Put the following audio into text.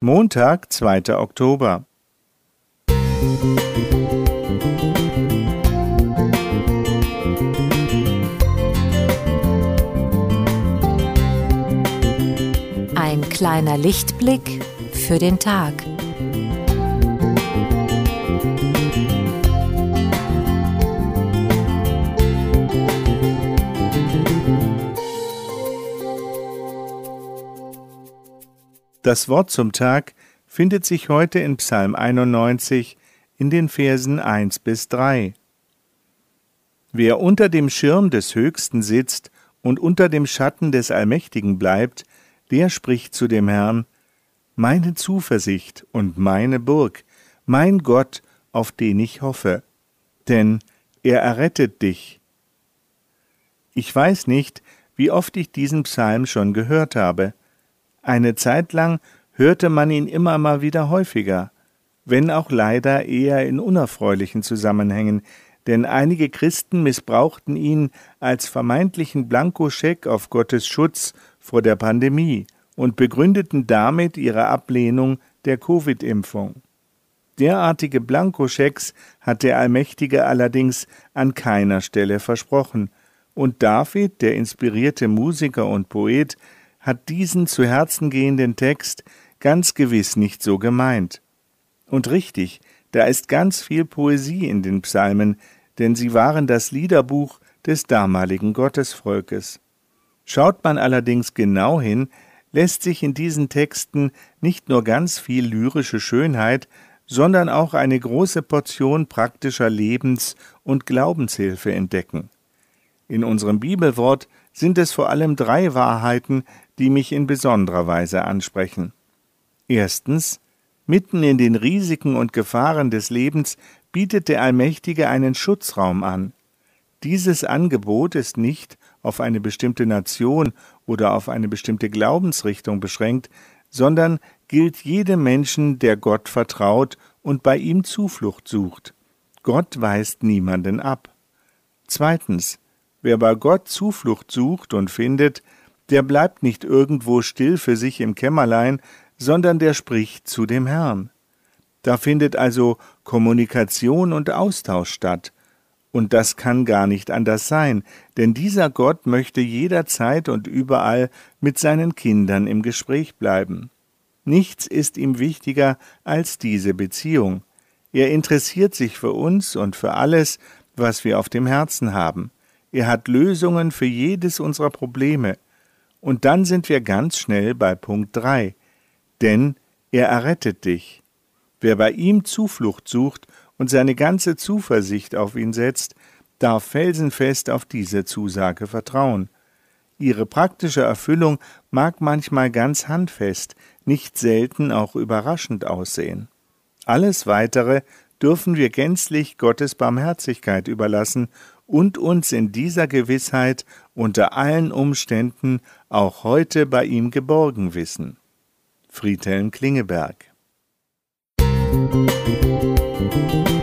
Montag, 2. Oktober. Ein kleiner Lichtblick für den Tag. Das Wort zum Tag findet sich heute in Psalm 91 in den Versen 1 bis 3. Wer unter dem Schirm des Höchsten sitzt und unter dem Schatten des Allmächtigen bleibt, der spricht zu dem Herrn, Meine Zuversicht und meine Burg, mein Gott, auf den ich hoffe, denn er errettet dich. Ich weiß nicht, wie oft ich diesen Psalm schon gehört habe. Eine Zeit lang hörte man ihn immer mal wieder häufiger, wenn auch leider eher in unerfreulichen Zusammenhängen, denn einige Christen missbrauchten ihn als vermeintlichen Blankoscheck auf Gottes Schutz vor der Pandemie und begründeten damit ihre Ablehnung der Covid-Impfung. Derartige Blankoschecks hat der Allmächtige allerdings an keiner Stelle versprochen, und David, der inspirierte Musiker und Poet, hat diesen zu Herzen gehenden Text ganz gewiss nicht so gemeint. Und richtig, da ist ganz viel Poesie in den Psalmen, denn sie waren das Liederbuch des damaligen Gottesvolkes. Schaut man allerdings genau hin, lässt sich in diesen Texten nicht nur ganz viel lyrische Schönheit, sondern auch eine große Portion praktischer Lebens- und Glaubenshilfe entdecken. In unserem Bibelwort sind es vor allem drei Wahrheiten, die mich in besonderer Weise ansprechen. Erstens, mitten in den Risiken und Gefahren des Lebens bietet der Allmächtige einen Schutzraum an. Dieses Angebot ist nicht auf eine bestimmte Nation oder auf eine bestimmte Glaubensrichtung beschränkt, sondern gilt jedem Menschen, der Gott vertraut und bei ihm Zuflucht sucht. Gott weist niemanden ab. Zweitens, Wer bei Gott Zuflucht sucht und findet, der bleibt nicht irgendwo still für sich im Kämmerlein, sondern der spricht zu dem Herrn. Da findet also Kommunikation und Austausch statt. Und das kann gar nicht anders sein, denn dieser Gott möchte jederzeit und überall mit seinen Kindern im Gespräch bleiben. Nichts ist ihm wichtiger als diese Beziehung. Er interessiert sich für uns und für alles, was wir auf dem Herzen haben. Er hat Lösungen für jedes unserer Probleme. Und dann sind wir ganz schnell bei Punkt 3. Denn er errettet dich. Wer bei ihm Zuflucht sucht und seine ganze Zuversicht auf ihn setzt, darf felsenfest auf diese Zusage vertrauen. Ihre praktische Erfüllung mag manchmal ganz handfest, nicht selten auch überraschend aussehen. Alles Weitere dürfen wir gänzlich Gottes Barmherzigkeit überlassen und uns in dieser Gewissheit unter allen Umständen auch heute bei ihm geborgen wissen. Friedhelm Klingeberg Musik